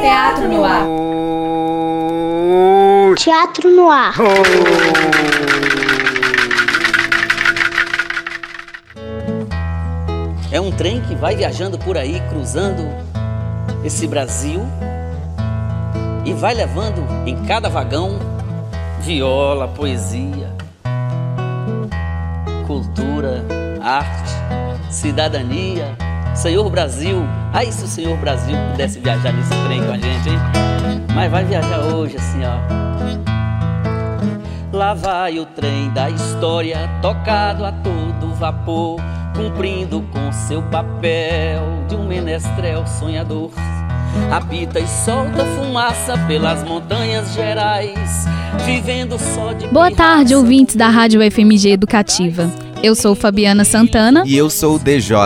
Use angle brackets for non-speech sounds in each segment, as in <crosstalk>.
Teatro no ar. Teatro no ar. É um trem que vai viajando por aí, cruzando esse Brasil e vai levando em cada vagão viola, poesia, cultura, arte, cidadania. Senhor Brasil, ai se o Senhor Brasil pudesse viajar nesse trem com a gente, hein? Mas vai viajar hoje assim, ó. Lá vai o trem da história, tocado a todo vapor, cumprindo com seu papel de um menestrel sonhador. Apita e solta fumaça pelas montanhas gerais, vivendo só de. Boa tarde, ouvintes da Rádio FMG Educativa. Eu sou Fabiana Santana. E eu sou o DJ.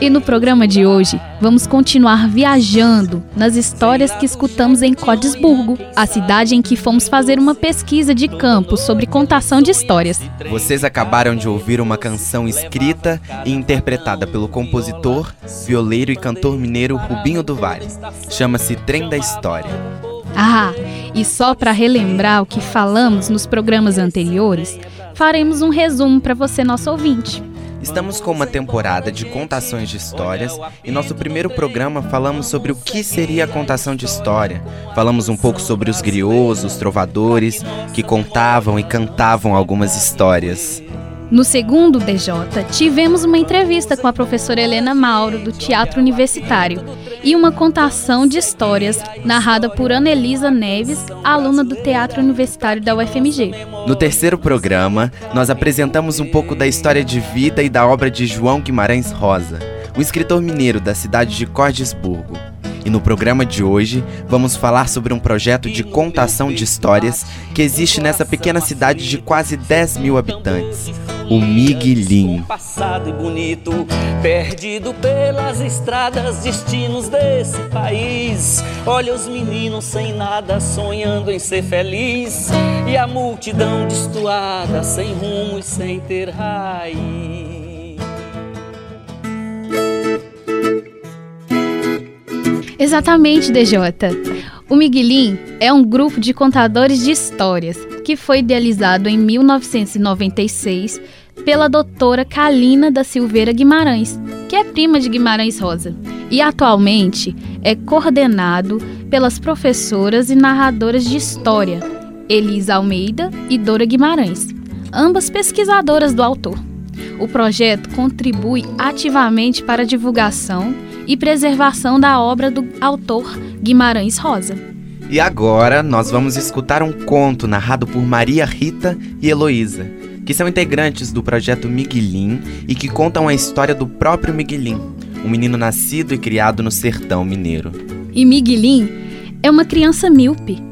E no programa de hoje, vamos continuar viajando nas histórias que escutamos em Codesburgo, a cidade em que fomos fazer uma pesquisa de campo sobre contação de histórias. Vocês acabaram de ouvir uma canção escrita e interpretada pelo compositor, violeiro e cantor mineiro Rubinho do Vale. Chama-se Trem da História. Ah, e só para relembrar o que falamos nos programas anteriores, faremos um resumo para você, nosso ouvinte. Estamos com uma temporada de contações de histórias e nosso primeiro programa falamos sobre o que seria a contação de história. Falamos um pouco sobre os griots, os trovadores que contavam e cantavam algumas histórias. No segundo DJ, tivemos uma entrevista com a professora Helena Mauro, do Teatro Universitário, e uma contação de histórias narrada por Anelisa Neves, aluna do Teatro Universitário da UFMG. No terceiro programa, nós apresentamos um pouco da história de vida e da obra de João Guimarães Rosa, um escritor mineiro da cidade de Cordesburgo. E no programa de hoje, vamos falar sobre um projeto de contação de histórias que existe nessa pequena cidade de quase 10 mil habitantes, o Miguelim. Passado e bonito, perdido pelas estradas, destinos desse país. Olha os meninos sem nada, sonhando em ser feliz. E a multidão destoada, sem rumo e sem ter raiz. Exatamente, DJ. O Miguelim é um grupo de contadores de histórias que foi idealizado em 1996 pela doutora Kalina da Silveira Guimarães, que é prima de Guimarães Rosa, e atualmente é coordenado pelas professoras e narradoras de história Elisa Almeida e Dora Guimarães, ambas pesquisadoras do autor. O projeto contribui ativamente para a divulgação e preservação da obra do autor Guimarães Rosa. E agora nós vamos escutar um conto narrado por Maria Rita e Heloísa, que são integrantes do projeto Miguelim e que contam a história do próprio Miguelim, um menino nascido e criado no sertão mineiro. E Miguelim é uma criança míope,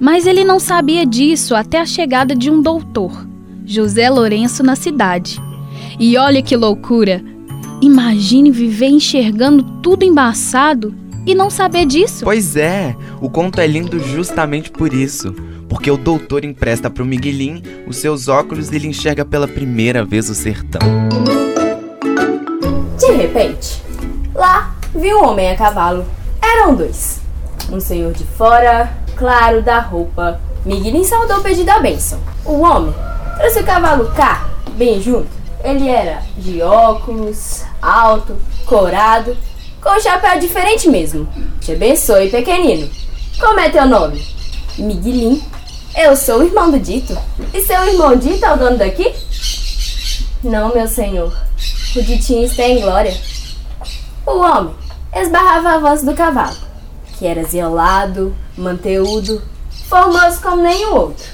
mas ele não sabia disso até a chegada de um doutor, José Lourenço, na cidade. E olha que loucura! Imagine viver enxergando tudo embaçado e não saber disso. Pois é, o conto é lindo justamente por isso. Porque o doutor empresta para o Miguelim os seus óculos e ele enxerga pela primeira vez o sertão. De repente, lá viu um homem a cavalo. Eram dois. Um senhor de fora, claro da roupa. Miguelim saudou pedido a bênção. O homem trouxe o cavalo cá, bem junto. Ele era de óculos, alto, corado, com um chapéu diferente mesmo. Te abençoe, pequenino. Como é teu nome? Miguelim. Eu sou o irmão do Dito. E seu irmão Dito é o dono daqui? Não, meu senhor. O Ditinho está em glória. O homem esbarrava a voz do cavalo, que era zelado, manteúdo, formoso como nenhum outro.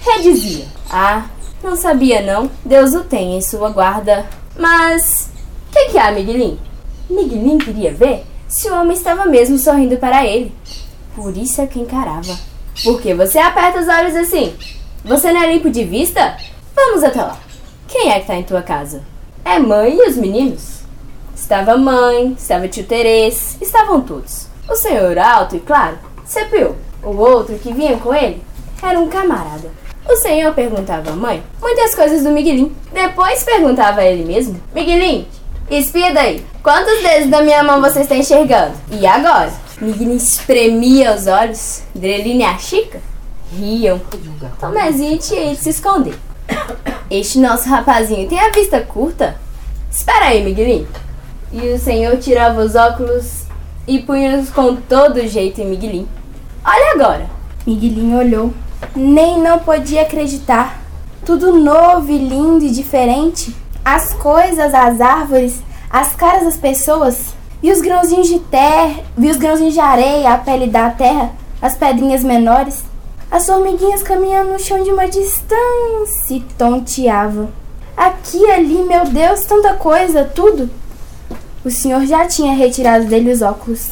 Redizia: Ah, não sabia não. Deus o tem em sua guarda. Mas que, que há, Miguelim? Miguelim queria ver se o homem estava mesmo sorrindo para ele. Por isso é que encarava. Por que você aperta os olhos assim? Você não é limpo de vista? Vamos até lá. Quem é que tá em tua casa? É mãe e os meninos? Estava mãe, estava tio Terês, estavam todos. O senhor alto e claro, Cepeu. O outro que vinha com ele era um camarada. O senhor perguntava à mãe muitas coisas do Miguelim. Depois perguntava a ele mesmo: Miguelim, espia daí. Quantos dedos da minha mão você está enxergando? E agora? Miguelim espremia os olhos. Dreline e a Chica riam. Tomezinho tinha de se esconder. Este nosso rapazinho tem a vista curta? Espera aí, Miguelim. E o senhor tirava os óculos e punha-os com todo jeito em Miguelim. Olha agora. Miguelinho olhou. Nem não podia acreditar. Tudo novo e lindo e diferente. As coisas, as árvores, as caras das pessoas. E os grãozinhos de terra, e os grãozinhos de areia, a pele da terra, as pedrinhas menores. As formiguinhas caminhando no chão de uma distância e tonteava. Aqui ali, meu Deus, tanta coisa, tudo. O senhor já tinha retirado dele os óculos.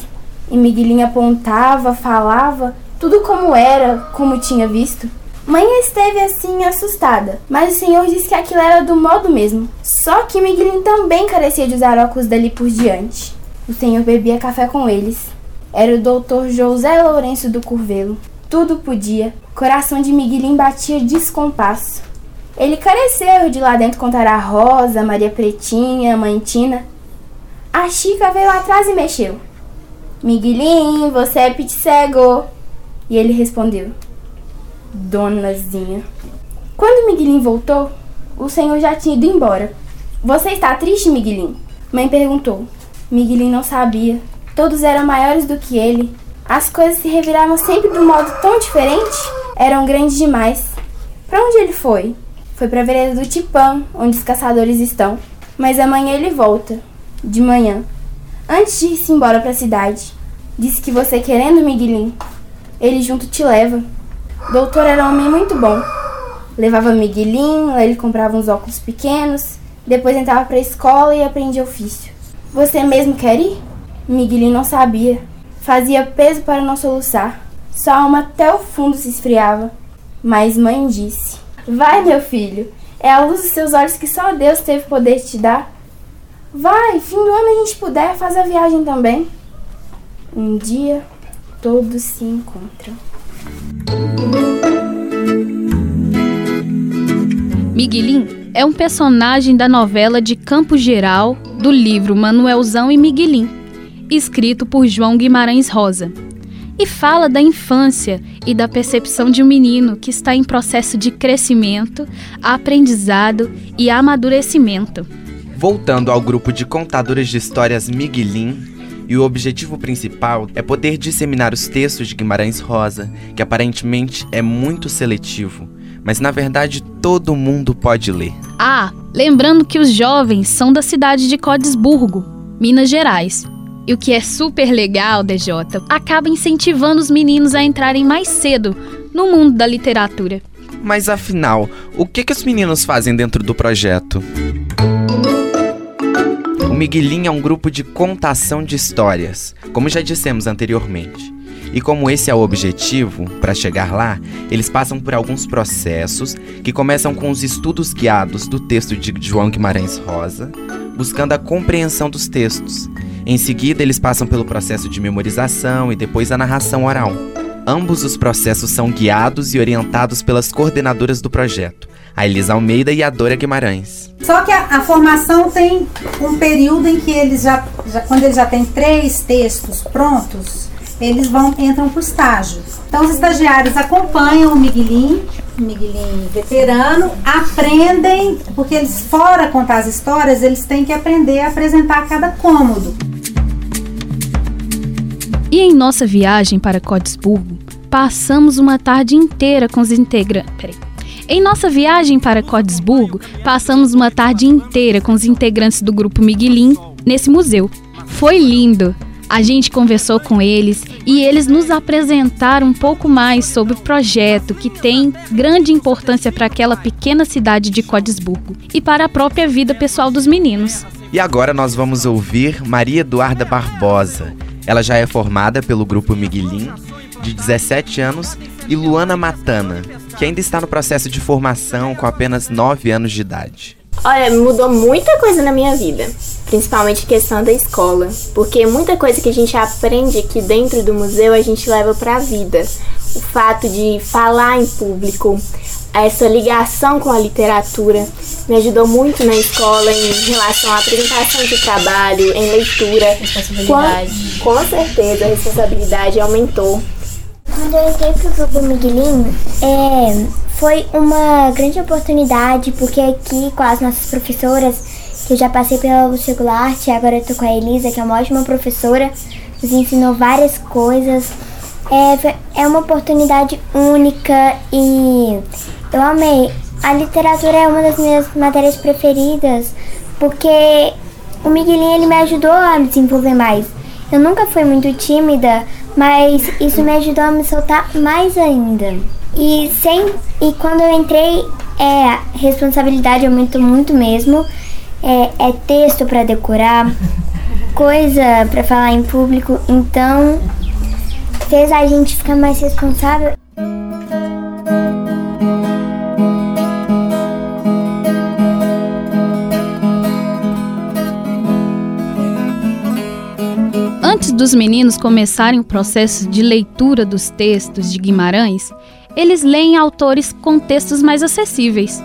E Miguelinho apontava, falava, tudo como era, como tinha visto. Mãe esteve assim assustada, mas o senhor disse que aquilo era do modo mesmo. Só que Miguelinho também carecia de usar óculos dali por diante. O senhor bebia café com eles. Era o doutor José Lourenço do Curvelo. Tudo podia. Coração de Miguelinho batia descompasso. Ele careceu de lá dentro contar a Rosa, Maria Pretinha, Mãe Tina. A Chica veio atrás e mexeu. Miguelinho, você é pit cego. E ele respondeu: Donazinha. Quando Miguelinho voltou, o senhor já tinha ido embora. Você está triste, Miguelinho? Mãe perguntou. Miguelinho não sabia. Todos eram maiores do que ele. As coisas se reviravam sempre de um modo tão diferente. Eram grandes demais. Para onde ele foi? Foi para a vereda do Tipã, onde os caçadores estão. Mas amanhã ele volta. De manhã. Antes de ir-se embora para a cidade. Disse que você querendo, Miguelinho, ele junto te leva. Doutor era um homem muito bom. Levava Miguelinho, ele comprava uns óculos pequenos, depois entrava para a escola e aprendia ofício. Você mesmo quer ir? Miguelinho não sabia. Fazia peso para não soluçar. Sua alma até o fundo se esfriava. Mas mãe disse: Vai, meu filho. É a luz dos seus olhos que só Deus teve poder de te dar. Vai, fim do ano a gente puder, faz a viagem também. Um dia todos se encontram. Miguelim é um personagem da novela de Campo Geral do livro Manuelzão e Miguelim, escrito por João Guimarães Rosa, e fala da infância e da percepção de um menino que está em processo de crescimento, aprendizado e amadurecimento. Voltando ao grupo de contadores de histórias Miguelim, e o objetivo principal é poder disseminar os textos de Guimarães Rosa, que aparentemente é muito seletivo, mas na verdade todo mundo pode ler. Ah, lembrando que os jovens são da cidade de Codesburgo, Minas Gerais. E o que é super legal, DJ, acaba incentivando os meninos a entrarem mais cedo no mundo da literatura. Mas afinal, o que, que os meninos fazem dentro do projeto? Miguelinho é um grupo de contação de histórias, como já dissemos anteriormente. E como esse é o objetivo, para chegar lá, eles passam por alguns processos que começam com os estudos guiados do texto de João Guimarães Rosa, buscando a compreensão dos textos. Em seguida, eles passam pelo processo de memorização e depois a narração oral. Ambos os processos são guiados e orientados pelas coordenadoras do projeto, a Elisa Almeida e a Dora Guimarães. Só que a, a, formação tem um período em que eles já, já quando eles já têm três textos prontos, eles vão entram para o estágio. Então os estagiários acompanham o Miguelim, o Miguelim veterano, aprendem, porque eles fora contar as histórias, eles têm que aprender a apresentar cada cômodo. E em nossa viagem para Codesburgo, passamos uma tarde inteira com os integrantes. Peraí. Em nossa viagem para Codesburgo, passamos uma tarde inteira com os integrantes do grupo Miguelim nesse museu. Foi lindo! A gente conversou com eles e eles nos apresentaram um pouco mais sobre o projeto que tem grande importância para aquela pequena cidade de Codesburgo e para a própria vida pessoal dos meninos. E agora nós vamos ouvir Maria Eduarda Barbosa. Ela já é formada pelo grupo Miguelim, de 17 anos, e Luana Matana, que ainda está no processo de formação com apenas 9 anos de idade. Olha, mudou muita coisa na minha vida, principalmente questão da escola, porque muita coisa que a gente aprende aqui dentro do museu a gente leva para a vida. O fato de falar em público, essa ligação com a literatura me ajudou muito na escola em relação à apresentação de trabalho, em leitura. Responsabilidade. Com, com certeza, a responsabilidade aumentou. Quando eu entrei pro Grupo Miguelinho, é, foi uma grande oportunidade, porque aqui com as nossas professoras, que eu já passei pela Lucia Arte, agora eu tô com a Elisa, que é uma ótima professora, nos ensinou várias coisas. É, é uma oportunidade única e eu amei. A literatura é uma das minhas matérias preferidas, porque o Miguelinho ele me ajudou a me desenvolver mais. Eu nunca fui muito tímida, mas isso me ajudou a me soltar mais ainda. E sem e quando eu entrei, é a responsabilidade aumentou muito mesmo. É, é texto para decorar, <laughs> coisa para falar em público, então fez a gente ficar mais responsável. Dos meninos começarem o processo de leitura dos textos de Guimarães, eles leem autores com textos mais acessíveis.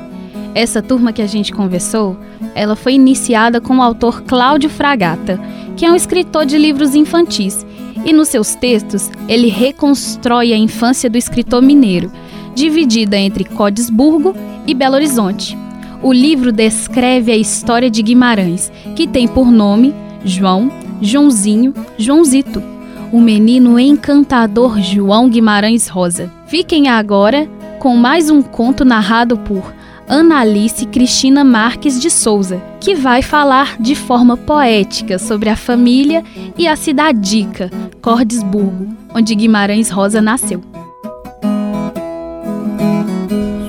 Essa turma que a gente conversou, ela foi iniciada com o autor Cláudio Fragata, que é um escritor de livros infantis, e nos seus textos ele reconstrói a infância do escritor mineiro, dividida entre Codesburgo e Belo Horizonte. O livro descreve a história de Guimarães, que tem por nome João, Joãozinho, Joãozito, o menino encantador João Guimarães Rosa. Fiquem agora com mais um conto narrado por Analice Cristina Marques de Souza, que vai falar de forma poética sobre a família e a cidadica Cordesburgo, onde Guimarães Rosa nasceu.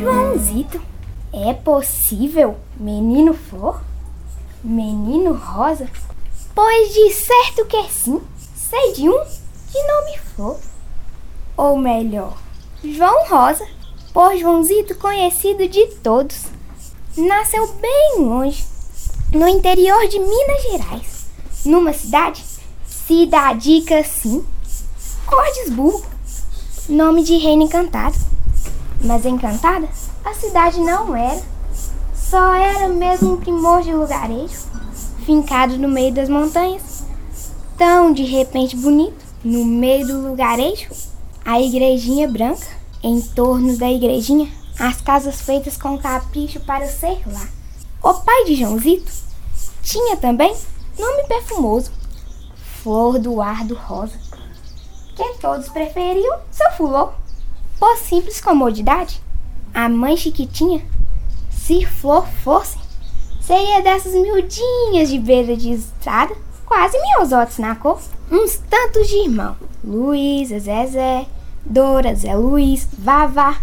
Joãozito, é possível? Menino flor? Menino rosa? Pois de certo que sim, sei de um de nome flor. Ou melhor, João Rosa, por Joãozito conhecido de todos. Nasceu bem longe, no interior de Minas Gerais, numa cidade, cidadica sim, Cordesburgo, nome de reino encantado. Mas encantada, a cidade não era, só era mesmo um primor de lugarejo, fincado no meio das montanhas, tão de repente bonito, no meio do lugarejo, a igrejinha branca, em torno da igrejinha, as casas feitas com capricho para ser lá. O pai de Joãozito tinha também nome perfumoso, Flor do Ardo Rosa, que todos preferiam seu fulô. Por simples comodidade, a mãe chiquitinha, se Flor fosse, seria dessas miudinhas de beira de estrada, quase miosotes na cor, uns tantos de irmão, Luísa, Zezé, Dora, Zé Luiz, Vavá,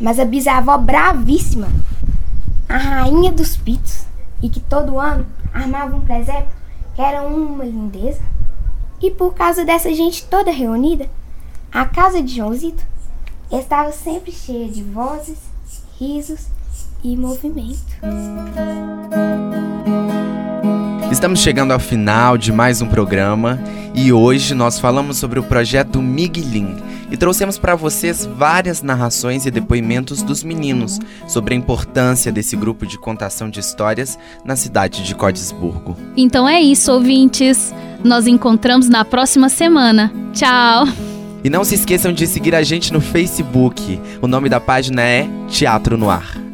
mas a bisavó bravíssima, a rainha dos pitos, e que todo ano armava um presépio que era uma lindeza. E por causa dessa gente toda reunida, a casa de Joãozito estava sempre cheia de vozes, risos e movimento. Estamos chegando ao final de mais um programa e hoje nós falamos sobre o projeto Miguelin e trouxemos para vocês várias narrações e depoimentos dos meninos sobre a importância desse grupo de contação de histórias na cidade de Codesburgo. Então é isso, ouvintes. Nós encontramos na próxima semana. Tchau! E não se esqueçam de seguir a gente no Facebook. O nome da página é Teatro no Ar.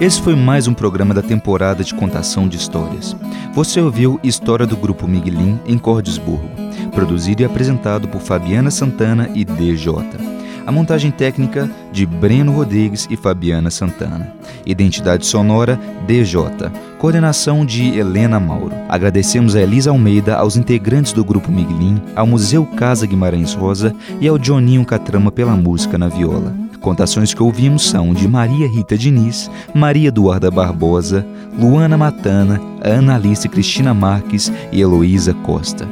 Esse foi mais um programa da temporada de contação de histórias. Você ouviu História do Grupo Miguelin em Cordesburgo, produzido e apresentado por Fabiana Santana e DJ. A montagem técnica de Breno Rodrigues e Fabiana Santana. Identidade sonora DJ. Coordenação de Helena Mauro. Agradecemos a Elisa Almeida, aos integrantes do Grupo Miguelin, ao Museu Casa Guimarães Rosa e ao Johninho Catrama pela música na viola. Contações que ouvimos são de Maria Rita Diniz, Maria Eduarda Barbosa, Luana Matana, Ana Alice Cristina Marques e Heloísa Costa.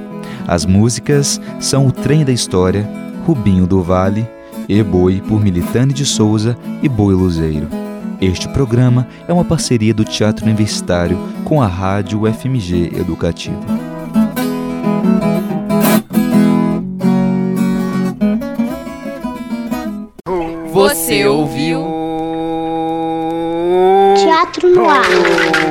As músicas são O Trem da História, Rubinho do Vale, E Boi por Militane de Souza e Boi Luzeiro. Este programa é uma parceria do Teatro Universitário com a Rádio UFMG Educativa. Você ouviu? Teatro no ar.